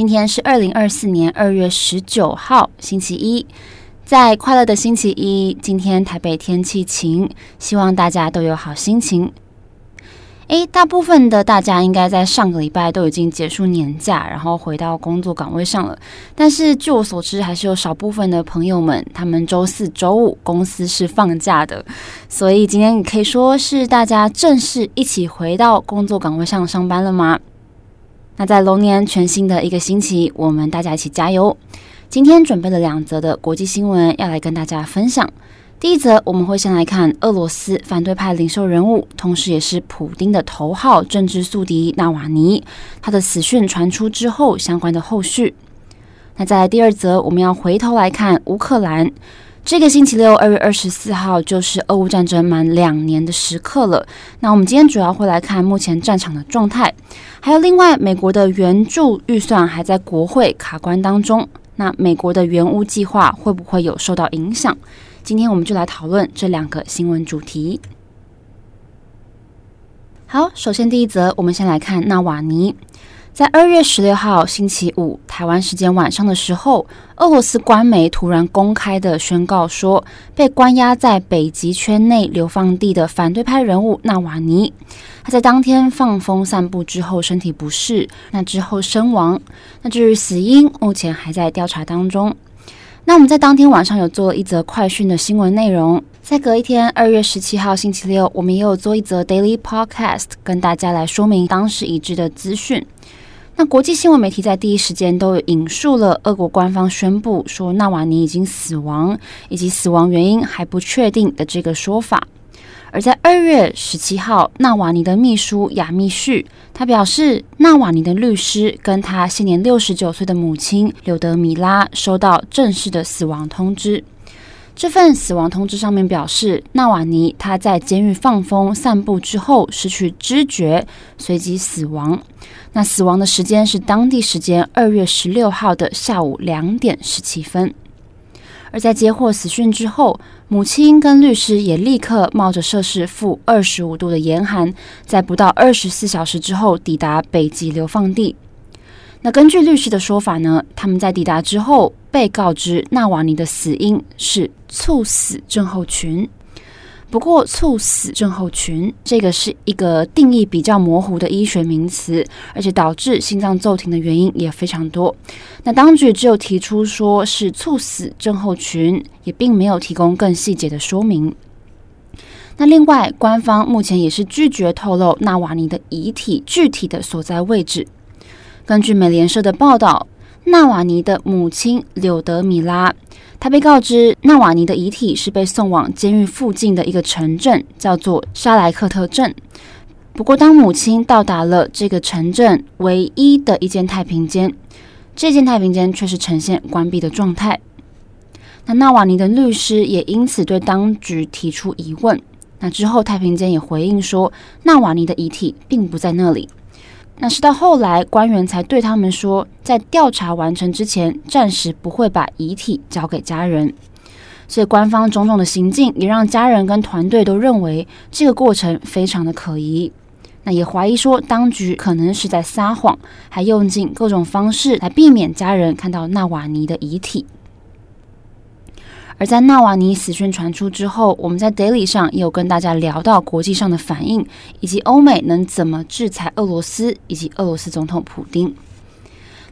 今天是二零二四年二月十九号，星期一，在快乐的星期一，今天台北天气晴，希望大家都有好心情。诶，大部分的大家应该在上个礼拜都已经结束年假，然后回到工作岗位上了。但是据我所知，还是有少部分的朋友们，他们周四、周五公司是放假的，所以今天你可以说是大家正式一起回到工作岗位上上班了吗？那在龙年全新的一个星期，我们大家一起加油。今天准备了两则的国际新闻要来跟大家分享。第一则，我们会先来看俄罗斯反对派领袖人物，同时也是普丁的头号政治宿敌纳瓦尼，他的死讯传出之后相关的后续。那在第二则，我们要回头来看乌克兰。这个星期六，二月二十四号，就是俄乌战争满两年的时刻了。那我们今天主要会来看目前战场的状态，还有另外美国的援助预算还在国会卡关当中。那美国的援乌计划会不会有受到影响？今天我们就来讨论这两个新闻主题。好，首先第一则，我们先来看纳瓦尼。在二月十六号星期五，台湾时间晚上的时候，俄罗斯官媒突然公开的宣告说，被关押在北极圈内流放地的反对派人物纳瓦尼，他在当天放风散步之后身体不适，那之后身亡。那至于死因，目前还在调查当中。那我们在当天晚上有做了一则快讯的新闻内容，在隔一天二月十七号星期六，我们也有做一则 Daily Podcast，跟大家来说明当时已知的资讯。那国际新闻媒体在第一时间都引述了俄国官方宣布说纳瓦尼已经死亡，以及死亡原因还不确定的这个说法。而在二月十七号，纳瓦尼的秘书亚密旭他表示，纳瓦尼的律师跟他现年六十九岁的母亲柳德米拉收到正式的死亡通知。这份死亡通知上面表示，纳瓦尼他在监狱放风散步之后失去知觉，随即死亡。那死亡的时间是当地时间二月十六号的下午两点十七分。而在接获死讯之后，母亲跟律师也立刻冒着摄氏负二十五度的严寒，在不到二十四小时之后抵达北极流放地。那根据律师的说法呢，他们在抵达之后被告知纳瓦尼的死因是猝死症候群。不过，猝死症候群这个是一个定义比较模糊的医学名词，而且导致心脏骤停的原因也非常多。那当局只有提出说是猝死症候群，也并没有提供更细节的说明。那另外，官方目前也是拒绝透露纳瓦尼的遗体具体的所在位置。根据美联社的报道，纳瓦尼的母亲柳德米拉，她被告知纳瓦尼的遗体是被送往监狱附近的一个城镇，叫做沙莱克特镇。不过，当母亲到达了这个城镇唯一的一间太平间，这间太平间却是呈现关闭的状态。那纳瓦尼的律师也因此对当局提出疑问。那之后，太平间也回应说，纳瓦尼的遗体并不在那里。那是到后来，官员才对他们说，在调查完成之前，暂时不会把遗体交给家人。所以，官方种种的行径也让家人跟团队都认为这个过程非常的可疑。那也怀疑说，当局可能是在撒谎，还用尽各种方式来避免家人看到纳瓦尼的遗体。而在纳瓦尼死讯传出之后，我们在 Daily 上也有跟大家聊到国际上的反应，以及欧美能怎么制裁俄罗斯以及俄罗斯总统普丁。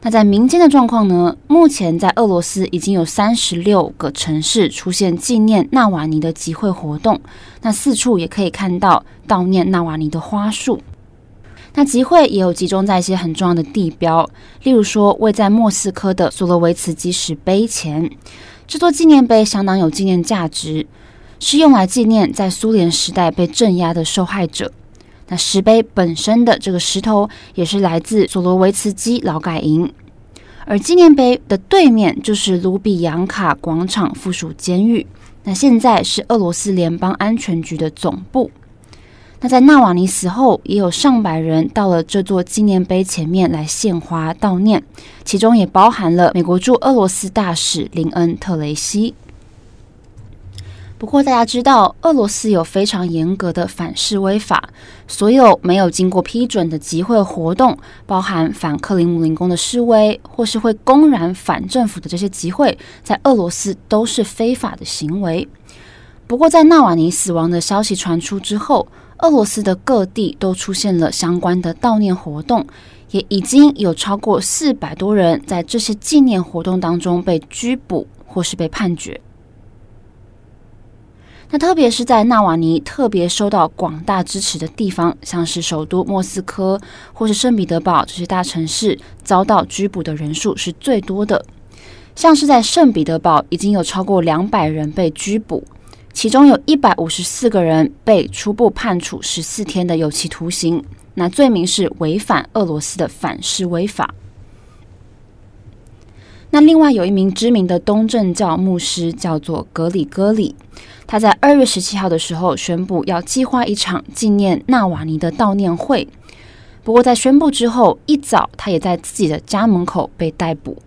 那在民间的状况呢？目前在俄罗斯已经有三十六个城市出现纪念纳瓦尼的集会活动，那四处也可以看到悼念纳瓦尼的花束。那集会也有集中在一些很重要的地标，例如说位在莫斯科的索罗维茨基石碑前。这座纪念碑相当有纪念价值，是用来纪念在苏联时代被镇压的受害者。那石碑本身的这个石头也是来自索罗维茨基劳改营，而纪念碑的对面就是卢比扬卡广场附属监狱，那现在是俄罗斯联邦安全局的总部。那在纳瓦尼死后，也有上百人到了这座纪念碑前面来献花悼念，其中也包含了美国驻俄罗斯大使林恩·特雷西。不过，大家知道，俄罗斯有非常严格的反示威法，所有没有经过批准的集会活动，包含反克里姆林宫的示威，或是会公然反政府的这些集会，在俄罗斯都是非法的行为。不过，在纳瓦尼死亡的消息传出之后，俄罗斯的各地都出现了相关的悼念活动，也已经有超过四百多人在这些纪念活动当中被拘捕或是被判决。那特别是在纳瓦尼特别受到广大支持的地方，像是首都莫斯科或是圣彼得堡这些大城市，遭到拘捕的人数是最多的。像是在圣彼得堡，已经有超过两百人被拘捕，其中有一百五十四个人被初步判处十四天的有期徒刑。那罪名是违反俄罗斯的反示威法。那另外有一名知名的东正教牧师叫做格里戈里，他在二月十七号的时候宣布要计划一场纪念纳瓦尼的悼念会。不过在宣布之后一早，他也在自己的家门口被逮捕。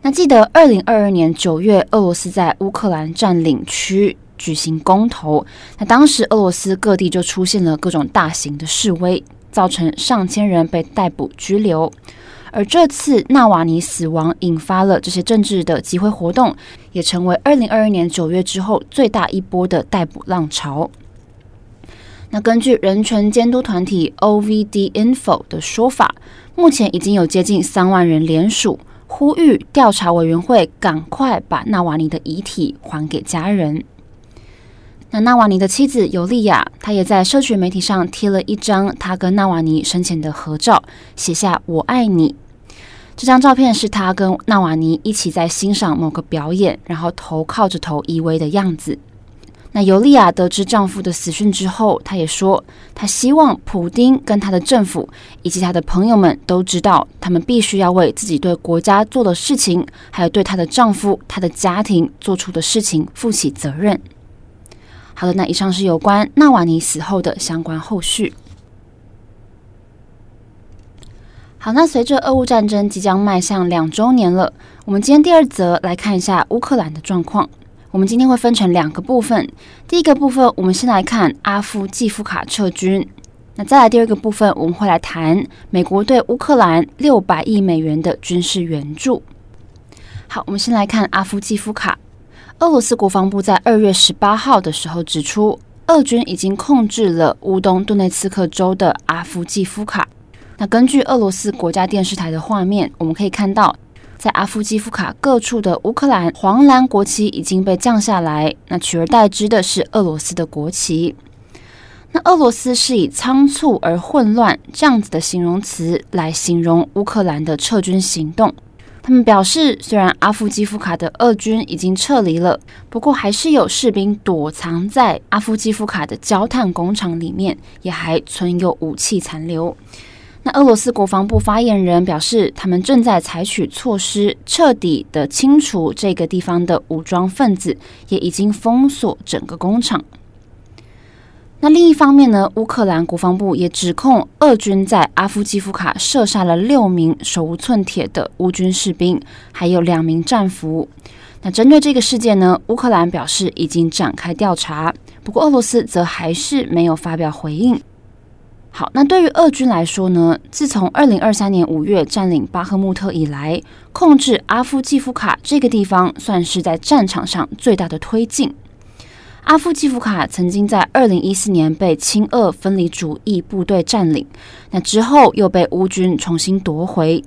那记得二零二二年九月，俄罗斯在乌克兰占领区举行公投，那当时俄罗斯各地就出现了各种大型的示威，造成上千人被逮捕拘留。而这次纳瓦尼死亡引发了这些政治的集会活动，也成为二零二二年九月之后最大一波的逮捕浪潮。那根据人权监督团体 OVD Info 的说法，目前已经有接近三万人联署，呼吁调查委员会赶快把纳瓦尼的遗体还给家人。那纳瓦尼的妻子尤利亚，她也在社群媒体上贴了一张她跟纳瓦尼生前的合照，写下“我爱你”。这张照片是她跟纳瓦尼一起在欣赏某个表演，然后头靠着头依偎的样子。那尤利亚得知丈夫的死讯之后，她也说，她希望普丁跟他的政府以及他的朋友们都知道，他们必须要为自己对国家做的事情，还有对她的丈夫、她的家庭做出的事情负起责任。好的，那以上是有关纳瓦尼死后的相关后续。好，那随着俄乌战争即将迈向两周年了，我们今天第二则来看一下乌克兰的状况。我们今天会分成两个部分，第一个部分我们先来看阿夫季夫卡撤军，那再来第二个部分我们会来谈美国对乌克兰六百亿美元的军事援助。好，我们先来看阿夫季夫卡。俄罗斯国防部在二月十八号的时候指出，俄军已经控制了乌东顿内茨克州的阿夫季夫卡。那根据俄罗斯国家电视台的画面，我们可以看到，在阿夫季夫卡各处的乌克兰黄蓝国旗已经被降下来，那取而代之的是俄罗斯的国旗。那俄罗斯是以仓促而混乱这样子的形容词来形容乌克兰的撤军行动。他们表示，虽然阿夫基夫卡的俄军已经撤离了，不过还是有士兵躲藏在阿夫基夫卡的焦炭工厂里面，也还存有武器残留。那俄罗斯国防部发言人表示，他们正在采取措施，彻底的清除这个地方的武装分子，也已经封锁整个工厂。那另一方面呢，乌克兰国防部也指控俄军在阿夫基夫卡射杀了六名手无寸铁的乌军士兵，还有两名战俘。那针对这个事件呢，乌克兰表示已经展开调查，不过俄罗斯则还是没有发表回应。好，那对于俄军来说呢，自从二零二三年五月占领巴赫穆特以来，控制阿夫基夫卡这个地方算是在战场上最大的推进。阿夫季夫卡曾经在二零一四年被亲俄分离主义部队占领，那之后又被乌军重新夺回。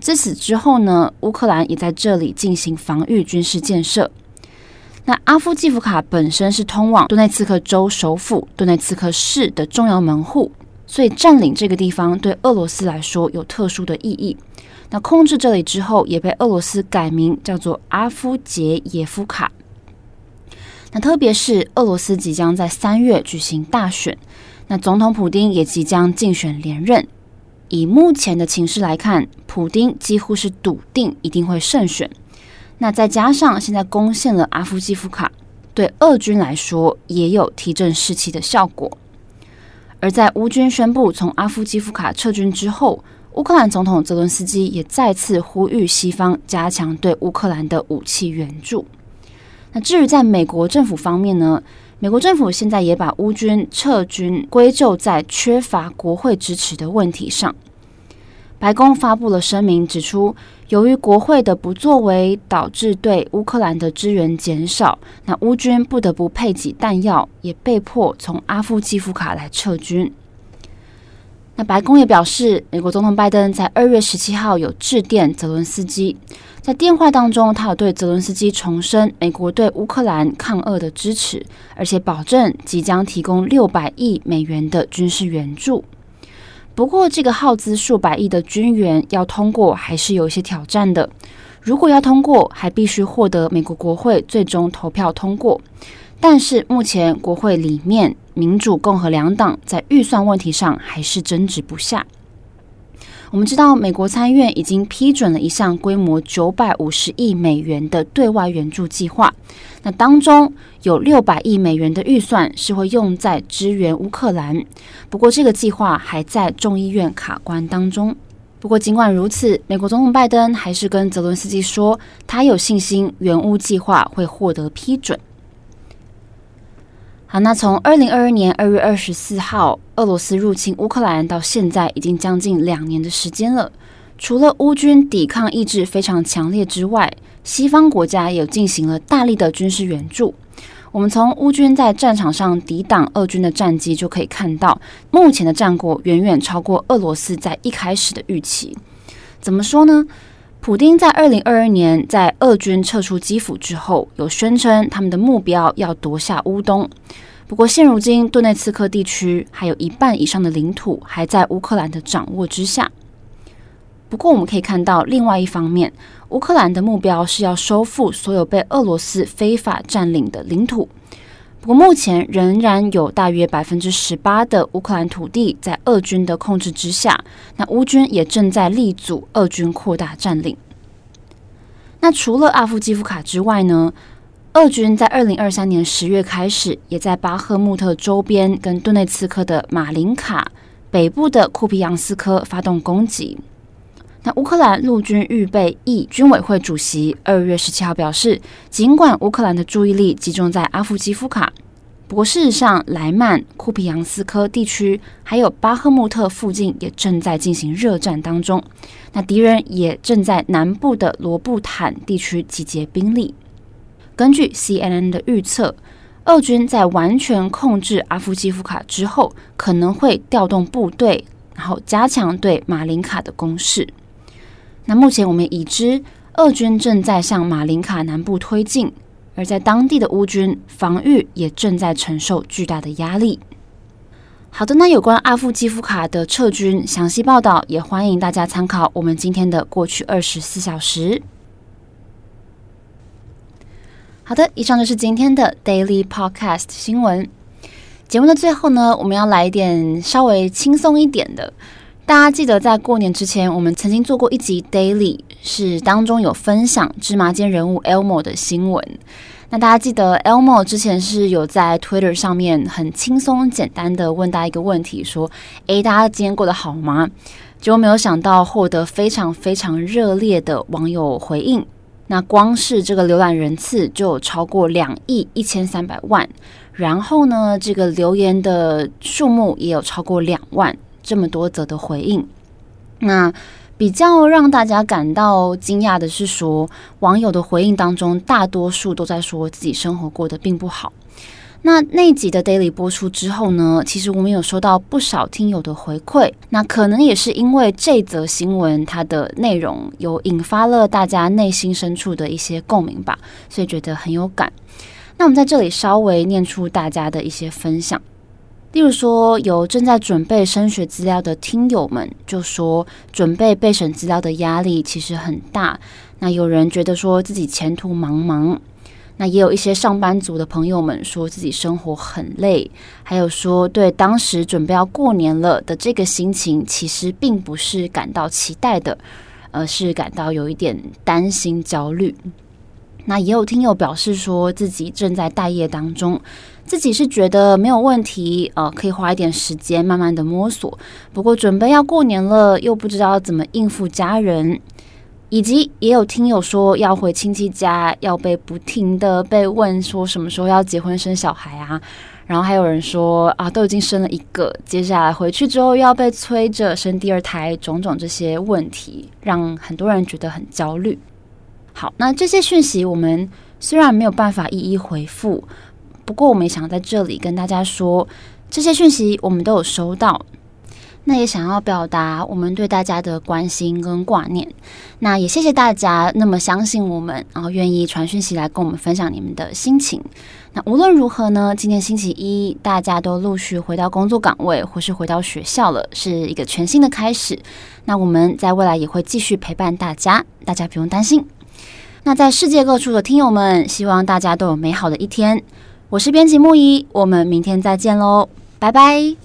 自此之后呢，乌克兰也在这里进行防御军事建设。那阿夫季夫卡本身是通往顿内茨克州首府顿内茨克市的重要门户，所以占领这个地方对俄罗斯来说有特殊的意义。那控制这里之后，也被俄罗斯改名叫做阿夫杰耶夫卡。那特别是俄罗斯即将在三月举行大选，那总统普丁也即将竞选连任。以目前的情势来看，普丁几乎是笃定一定会胜选。那再加上现在攻陷了阿夫基夫卡，对俄军来说也有提振士气的效果。而在乌军宣布从阿夫基夫卡撤军之后，乌克兰总统泽伦斯基也再次呼吁西方加强对乌克兰的武器援助。那至于在美国政府方面呢？美国政府现在也把乌军撤军归咎在缺乏国会支持的问题上。白宫发布了声明，指出由于国会的不作为，导致对乌克兰的支援减少，那乌军不得不配给弹药，也被迫从阿夫基夫卡来撤军。那白宫也表示，美国总统拜登在二月十七号有致电泽伦斯基。在电话当中，他有对泽伦斯基重申美国对乌克兰抗俄的支持，而且保证即将提供六百亿美元的军事援助。不过，这个耗资数百亿的军援要通过，还是有一些挑战的。如果要通过，还必须获得美国国会最终投票通过。但是，目前国会里面民主、共和两党在预算问题上还是争执不下。我们知道，美国参议院已经批准了一项规模九百五十亿美元的对外援助计划。那当中有六百亿美元的预算是会用在支援乌克兰。不过，这个计划还在众议院卡关当中。不过，尽管如此，美国总统拜登还是跟泽伦斯基说，他有信心援乌计划会获得批准。好，那从二零二二年二月二十四号俄罗斯入侵乌克兰到现在，已经将近两年的时间了。除了乌军抵抗意志非常强烈之外，西方国家也进行了大力的军事援助。我们从乌军在战场上抵挡俄军的战绩就可以看到，目前的战果远远超过俄罗斯在一开始的预期。怎么说呢？普丁在二零二二年在俄军撤出基辅之后，有宣称他们的目标要夺下乌东。不过现如今，顿内茨克地区还有一半以上的领土还在乌克兰的掌握之下。不过我们可以看到，另外一方面，乌克兰的目标是要收复所有被俄罗斯非法占领的领土。不过目前仍然有大约百分之十八的乌克兰土地在俄军的控制之下，那乌军也正在力阻俄军扩大占领。那除了阿夫基夫卡之外呢，俄军在二零二三年十月开始，也在巴赫穆特周边跟顿内茨克的马林卡北部的库皮扬斯科发动攻击。那乌克兰陆军预备役军委会主席二月十七号表示，尽管乌克兰的注意力集中在阿夫基夫卡，不过事实上，莱曼、库皮扬斯科地区还有巴赫穆特附近也正在进行热战当中。那敌人也正在南部的罗布坦地区集结兵力。根据 CNN 的预测，俄军在完全控制阿夫基夫卡之后，可能会调动部队，然后加强对马林卡的攻势。那目前我们已知，俄军正在向马林卡南部推进，而在当地的乌军防御也正在承受巨大的压力。好的，那有关阿夫基夫卡的撤军详细报道，也欢迎大家参考我们今天的过去二十四小时。好的，以上就是今天的 Daily Podcast 新闻。节目的最后呢，我们要来一点稍微轻松一点的。大家记得在过年之前，我们曾经做过一集 Daily，是当中有分享芝麻街人物 Elmo 的新闻。那大家记得 Elmo 之前是有在 Twitter 上面很轻松简单的问大家一个问题，说：“诶，大家今天过得好吗？”结果没有想到获得非常非常热烈的网友回应。那光是这个浏览人次就有超过两亿一千三百万，然后呢，这个留言的数目也有超过两万。这么多则的回应，那比较让大家感到惊讶的是说，网友的回应当中，大多数都在说自己生活过得并不好。那那集的 Daily 播出之后呢，其实我们有收到不少听友的回馈，那可能也是因为这则新闻它的内容有引发了大家内心深处的一些共鸣吧，所以觉得很有感。那我们在这里稍微念出大家的一些分享。例如说，有正在准备升学资料的听友们就说，准备备审资料的压力其实很大。那有人觉得说自己前途茫茫。那也有一些上班族的朋友们说自己生活很累，还有说对当时准备要过年了的这个心情，其实并不是感到期待的，而是感到有一点担心、焦虑。那也有听友表示说自己正在待业当中，自己是觉得没有问题，呃，可以花一点时间慢慢的摸索。不过准备要过年了，又不知道怎么应付家人。以及也有听友说要回亲戚家，要被不停的被问说什么时候要结婚生小孩啊，然后还有人说啊都已经生了一个，接下来回去之后又要被催着生第二胎，种种这些问题让很多人觉得很焦虑。好，那这些讯息我们虽然没有办法一一回复，不过我们也想在这里跟大家说，这些讯息我们都有收到。那也想要表达我们对大家的关心跟挂念，那也谢谢大家那么相信我们，然后愿意传讯息来跟我们分享你们的心情。那无论如何呢，今天星期一，大家都陆续回到工作岗位或是回到学校了，是一个全新的开始。那我们在未来也会继续陪伴大家，大家不用担心。那在世界各处的听友们，希望大家都有美好的一天。我是编辑木一，我们明天再见喽，拜拜。